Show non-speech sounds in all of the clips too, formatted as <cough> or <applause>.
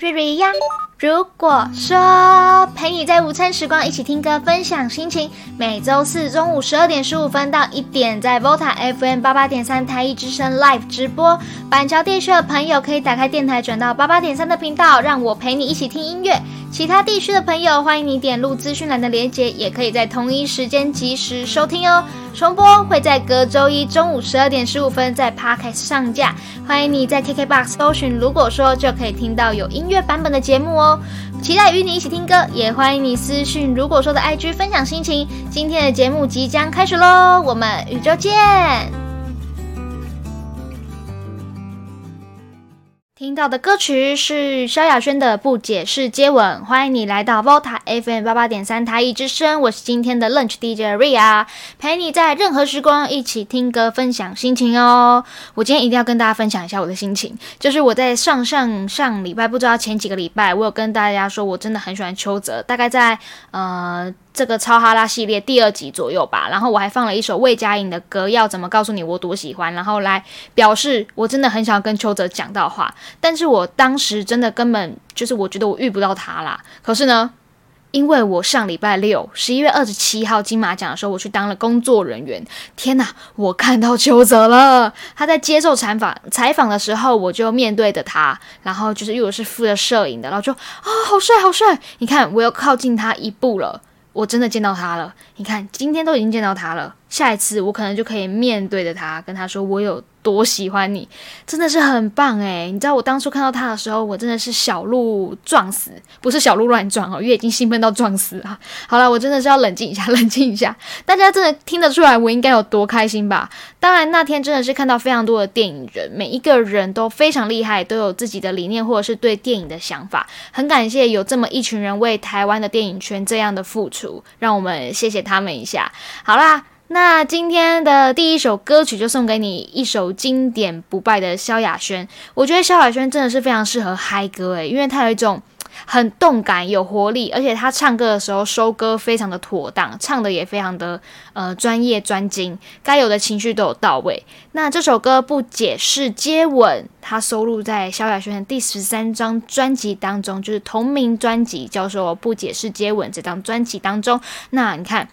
瑞瑞呀如果说陪你在午餐时光一起听歌分享心情，每周四中午十二点十五分到一点，在 VOTA FM 八八点三台一之声 Live 直播。板桥地区的朋友可以打开电台转到八八点三的频道，让我陪你一起听音乐。其他地区的朋友，欢迎你点入资讯栏的链接，也可以在同一时间及时收听哦。重播会在隔周一中午十二点十五分在 Podcast 上架，欢迎你在 KKBOX 搜寻，如果说就可以听到有音乐版本的节目哦。期待与你一起听歌，也欢迎你私讯，如果说的 IG 分享心情。今天的节目即将开始喽，我们宇宙见。听到的歌曲是萧亚轩的《不解释接吻》，欢迎你来到 Volta FM 八八点三台一之声，我是今天的 Lunch DJ Ria，陪你在任何时光一起听歌，分享心情哦。我今天一定要跟大家分享一下我的心情，就是我在上上上礼拜，不知道前几个礼拜，我有跟大家说我真的很喜欢邱泽，大概在呃。这个超哈拉系列第二集左右吧，然后我还放了一首魏佳颖的歌，要怎么告诉你我多喜欢，然后来表示我真的很想跟邱泽讲到话，但是我当时真的根本就是我觉得我遇不到他啦。可是呢，因为我上礼拜六十一月二十七号金马奖的时候，我去当了工作人员，天哪，我看到邱泽了，他在接受采访采访的时候，我就面对着他，然后就是因为我是负责摄影的，然后就啊，好帅好帅，你看我又靠近他一步了。我真的见到他了，你看，今天都已经见到他了，下一次我可能就可以面对着他，跟他说我有。多喜欢你，真的是很棒诶。你知道我当初看到他的时候，我真的是小鹿撞死，不是小鹿乱撞哦，因为已经兴奋到撞死了。好了，我真的是要冷静一下，冷静一下。大家真的听得出来我应该有多开心吧？当然那天真的是看到非常多的电影人，每一个人都非常厉害，都有自己的理念或者是对电影的想法。很感谢有这么一群人为台湾的电影圈这样的付出，让我们谢谢他们一下。好啦。那今天的第一首歌曲就送给你一首经典不败的萧亚轩。我觉得萧亚轩真的是非常适合嗨歌诶，因为他有一种很动感、有活力，而且他唱歌的时候收歌非常的妥当，唱的也非常的呃专业专精，该有的情绪都有到位。那这首歌不解释接吻，它收录在萧亚轩的第十三张专辑当中，就是同名专辑叫做《不解释接吻》这张专辑当中。那你看。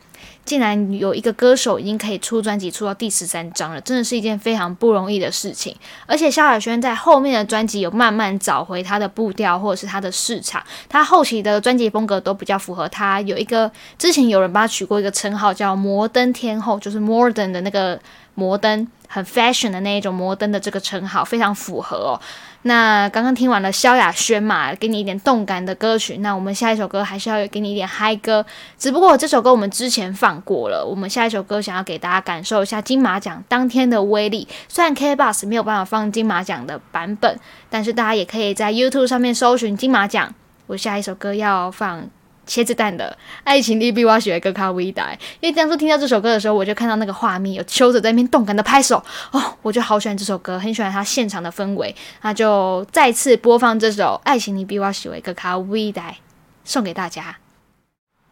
竟然有一个歌手已经可以出专辑出到第十三张了，真的是一件非常不容易的事情。而且萧亚轩在后面的专辑有慢慢找回他的步调，或者是他的市场。他后期的专辑风格都比较符合他。有一个之前有人帮他取过一个称号叫“摩登天后”，就是 modern 的那个摩登，很 fashion 的那一种摩登的这个称号，非常符合哦。那刚刚听完了萧亚轩嘛，给你一点动感的歌曲。那我们下一首歌还是要给你一点嗨歌，只不过这首歌我们之前放过了。我们下一首歌想要给大家感受一下金马奖当天的威力。虽然 K Bus 没有办法放金马奖的版本，但是大家也可以在 YouTube 上面搜寻金马奖。我下一首歌要放。茄子蛋的爱情你比我喜欢歌卡维达，因为当初听到这首歌的时候，我就看到那个画面，有秋子在那边动感的拍手哦，我就好喜欢这首歌，很喜欢他现场的氛围，那就再次播放这首爱情你比我喜欢歌卡维达，送给大家。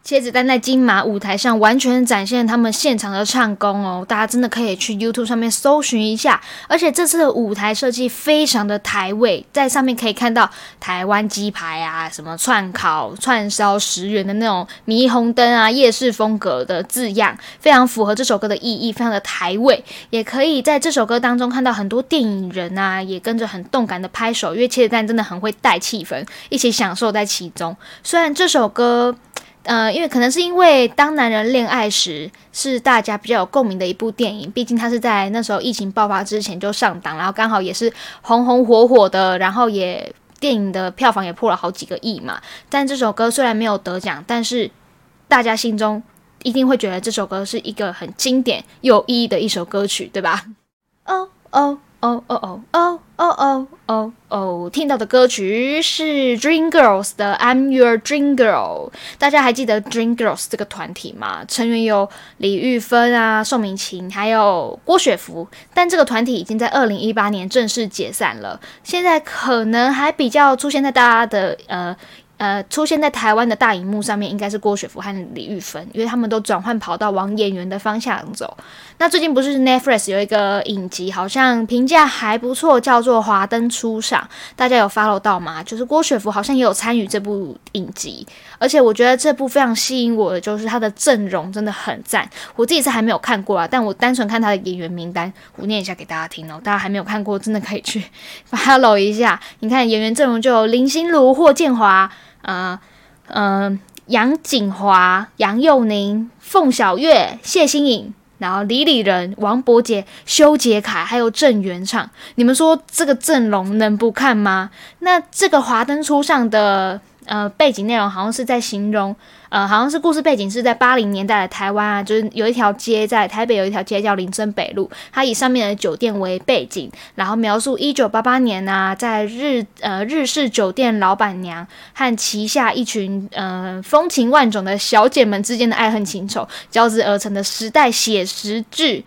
茄子蛋在金马舞台上完全展现他们现场的唱功哦，大家真的可以去 YouTube 上面搜寻一下。而且这次的舞台设计非常的台味，在上面可以看到台湾鸡排啊、什么串烤、串烧十元的那种霓虹灯啊、夜市风格的字样，非常符合这首歌的意义，非常的台味。也可以在这首歌当中看到很多电影人啊，也跟着很动感的拍手，因为茄子蛋真的很会带气氛，一起享受在其中。虽然这首歌。呃，因为可能是因为《当男人恋爱时》是大家比较有共鸣的一部电影，毕竟它是在那时候疫情爆发之前就上档，然后刚好也是红红火火的，然后也电影的票房也破了好几个亿嘛。但这首歌虽然没有得奖，但是大家心中一定会觉得这首歌是一个很经典有意义的一首歌曲，对吧？哦哦。哦哦哦哦哦哦哦哦！听到的歌曲是 Dream Girls 的《I'm Your Dream Girl》。大家还记得 Dream Girls 这个团体吗？成员有李玉芬啊、宋明琴，还有郭雪芙。但这个团体已经在二零一八年正式解散了。现在可能还比较出现在大家的呃呃，出现在台湾的大荧幕上面应该是郭雪芙和李玉芬，因为他们都转换跑道往演员的方向走。那最近不是 Netflix 有一个影集，好像评价还不错，叫做《华灯初上》，大家有 follow 到吗？就是郭雪芙好像也有参与这部影集，而且我觉得这部非常吸引我的就是她的阵容真的很赞。我自己是还没有看过啊，但我单纯看她的演员名单，我念一下给大家听哦。大家还没有看过，真的可以去 follow 一下。你看演员阵容就有林心如、霍建华。呃，嗯，杨锦华、杨佑宁、凤小岳、谢欣颖，然后李李仁、王伯杰、修杰楷，还有郑元畅，你们说这个阵容能不看吗？那这个华灯初上的呃背景内容，好像是在形容。呃，好像是故事背景是在八零年代的台湾啊，就是有一条街在台北有一条街叫林森北路，它以上面的酒店为背景，然后描述一九八八年啊，在日呃日式酒店老板娘和旗下一群呃风情万种的小姐们之间的爱恨情仇交织而成的时代写实剧。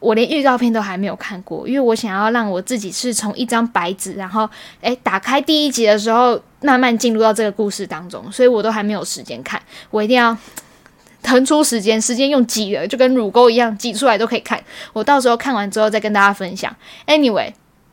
我连预告片都还没有看过，因为我想要让我自己是从一张白纸，然后诶打开第一集的时候，慢慢进入到这个故事当中，所以我都还没有时间看。我一定要 <tsk> 腾出时间，时间用挤的，就跟乳沟一样挤出来都可以看。我到时候看完之后再跟大家分享。Anyway，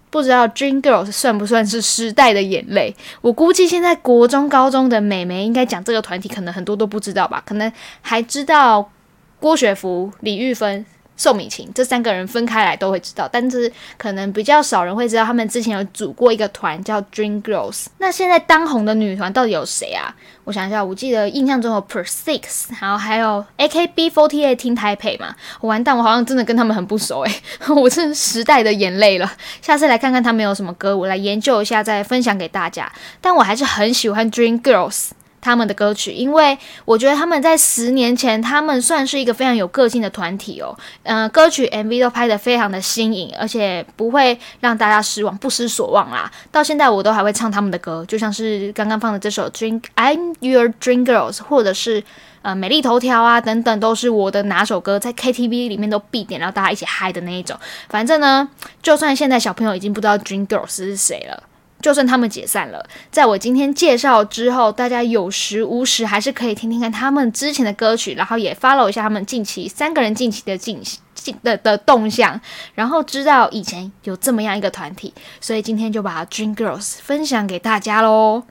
不知道 Dream Girls 算不算是时代的眼泪？我估计现在国中、高中的美眉应该讲这个团体，可能很多都不知道吧？可能还知道郭雪芙、李玉芬。宋敏琴这三个人分开来都会知道，但是可能比较少人会知道他们之前有组过一个团叫 Dream Girls。那现在当红的女团到底有谁啊？我想一下，我记得印象中有 Per Six，然后还有 AKB48 听台北嘛。我完蛋，我好像真的跟他们很不熟诶，<laughs> 我是时代的眼泪了。下次来看看他们有什么歌，我来研究一下再分享给大家。但我还是很喜欢 Dream Girls。他们的歌曲，因为我觉得他们在十年前，他们算是一个非常有个性的团体哦。嗯，歌曲 MV 都拍得非常的新颖，而且不会让大家失望，不失所望啦。到现在我都还会唱他们的歌，就像是刚刚放的这首《Dream I'm Your Dream Girls》，或者是呃美丽头条啊等等，都是我的哪首歌，在 KTV 里面都必点，然后大家一起嗨的那一种。反正呢，就算现在小朋友已经不知道 Dream Girls 是谁了。就算他们解散了，在我今天介绍之后，大家有时无时还是可以听听看他们之前的歌曲，然后也 follow 一下他们近期三个人近期的进进的的动向，然后知道以前有这么样一个团体，所以今天就把 Dream Girls 分享给大家喽。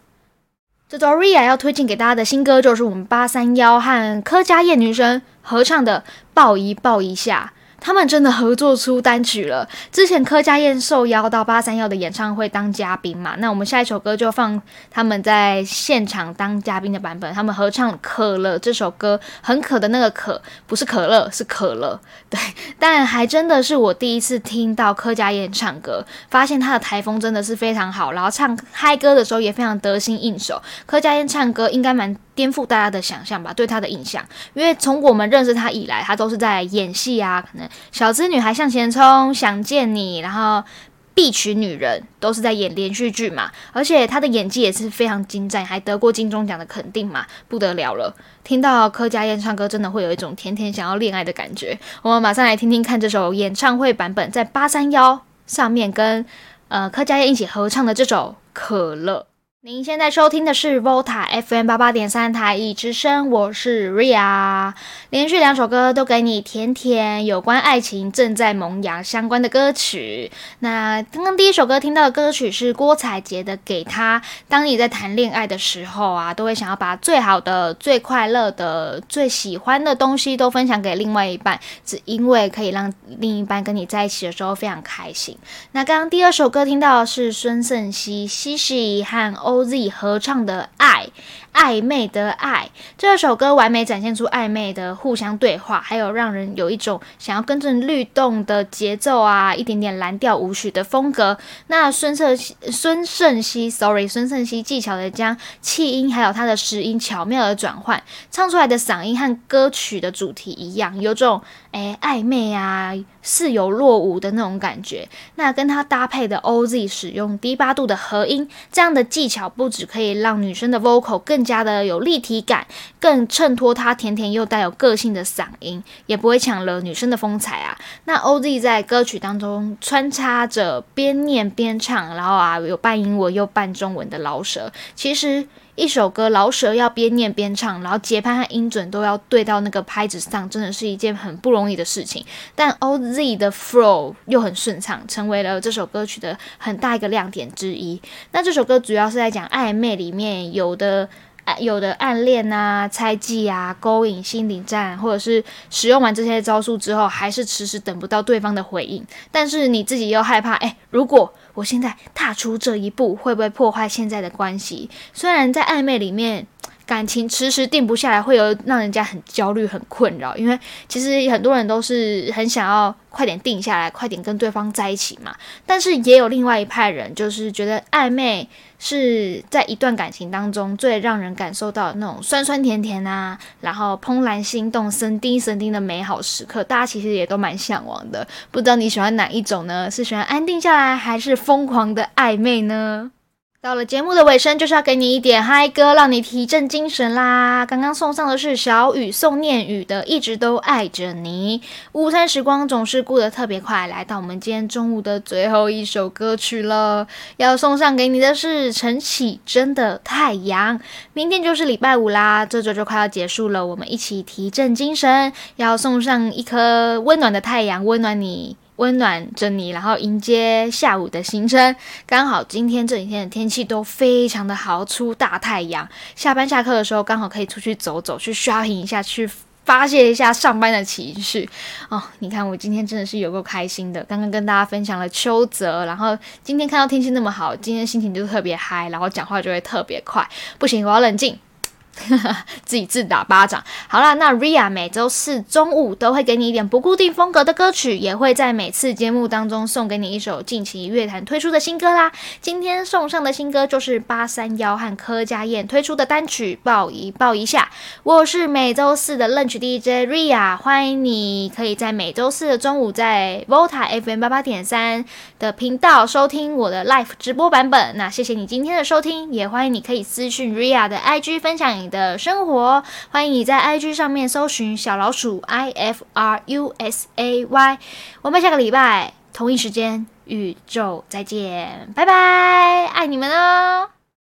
这周 Ria 要推荐给大家的新歌，就是我们八三幺和柯佳燕女生合唱的《抱一抱一下》。他们真的合作出单曲了。之前柯佳燕受邀到八三幺的演唱会当嘉宾嘛，那我们下一首歌就放他们在现场当嘉宾的版本。他们合唱《可乐》这首歌，很可的那个可，不是可乐，是可乐。对，但还真的是我第一次听到柯佳燕唱歌，发现她的台风真的是非常好，然后唱嗨歌的时候也非常得心应手。柯佳燕唱歌应该蛮。颠覆大家的想象吧，对他的印象，因为从我们认识他以来，他都是在演戏啊，可能小资女孩向前冲、想见你，然后必娶女人，都是在演连续剧嘛。而且他的演技也是非常精湛，还得过金钟奖的肯定嘛，不得了了。听到柯佳燕唱歌，真的会有一种甜甜想要恋爱的感觉。我们马上来听听看这首演唱会版本，在八三幺上面跟呃柯佳燕一起合唱的这首《可乐》。您现在收听的是 Volta FM 八八点三台一之声，我是 Ria。连续两首歌都给你甜甜有关爱情正在萌芽相关的歌曲。那刚刚第一首歌听到的歌曲是郭采洁的《给他》。当你在谈恋爱的时候啊，都会想要把最好的、最快乐的、最喜欢的东西都分享给另外一半，只因为可以让另一半跟你在一起的时候非常开心。那刚刚第二首歌听到的是孙盛熙、西西和欧。OZ 合唱的爱，暧昧的爱，这首歌完美展现出暧昧的互相对话，还有让人有一种想要跟着律动的节奏啊，一点点蓝调舞曲的风格。那孙胜孙胜熙，sorry，孙胜熙技巧的将气音还有他的实音巧妙的转换，唱出来的嗓音和歌曲的主题一样，有种诶暧昧啊。似有若无的那种感觉。那跟它搭配的 OZ 使用低八度的和音，这样的技巧不只可以让女生的 vocal 更加的有立体感，更衬托她甜甜又带有个性的嗓音，也不会抢了女生的风采啊。那 OZ 在歌曲当中穿插着边念边唱，然后啊有半英文又半中文的老舌，其实。一首歌，老舍要边念边唱，然后节拍和音准都要对到那个拍子上，真的是一件很不容易的事情。但 OZ 的 flow 又很顺畅，成为了这首歌曲的很大一个亮点之一。那这首歌主要是在讲暧昧里面有的。有的暗恋啊、猜忌啊、勾引、心理战，或者是使用完这些招数之后，还是迟迟等不到对方的回应。但是你自己又害怕，哎，如果我现在踏出这一步，会不会破坏现在的关系？虽然在暧昧里面。感情迟迟定不下来，会有让人家很焦虑、很困扰。因为其实很多人都是很想要快点定下来，快点跟对方在一起嘛。但是也有另外一派人，就是觉得暧昧是在一段感情当中最让人感受到那种酸酸甜甜啊，然后怦然心动、神丁神丁的美好时刻。大家其实也都蛮向往的。不知道你喜欢哪一种呢？是喜欢安定下来，还是疯狂的暧昧呢？到了节目的尾声，就是要给你一点嗨歌，让你提振精神啦！刚刚送上的是小雨宋念宇的《一直都爱着你》。午餐时光总是过得特别快，来到我们今天中午的最后一首歌曲了，要送上给你的是陈绮贞的《太阳》。明天就是礼拜五啦，这周就快要结束了，我们一起提振精神，要送上一颗温暖的太阳，温暖你。温暖着你，然后迎接下午的行程。刚好今天这几天的天气都非常的好，出大太阳。下班下课的时候，刚好可以出去走走，去 shopping 一下，去发泄一下上班的情绪。<laughs> 哦，你看我今天真的是有够开心的。刚刚跟大家分享了秋泽，然后今天看到天气那么好，今天心情就特别嗨，然后讲话就会特别快。不行，我要冷静。<laughs> 自己自打巴掌。好啦，那 Ria 每周四中午都会给你一点不固定风格的歌曲，也会在每次节目当中送给你一首近期乐坛推出的新歌啦。今天送上的新歌就是八三幺和柯佳燕推出的单曲《抱一抱一下》。我是每周四的 Lunch DJ Ria，欢迎你可以在每周四的中午在 Volta FM 八八点三的频道收听我的 Live 直播版本。那谢谢你今天的收听，也欢迎你可以私讯 Ria 的 IG 分享。你的生活，欢迎你在 IG 上面搜寻小老鼠 I F R U S A Y。我们下个礼拜同一时间宇宙再见，拜拜，爱你们哦。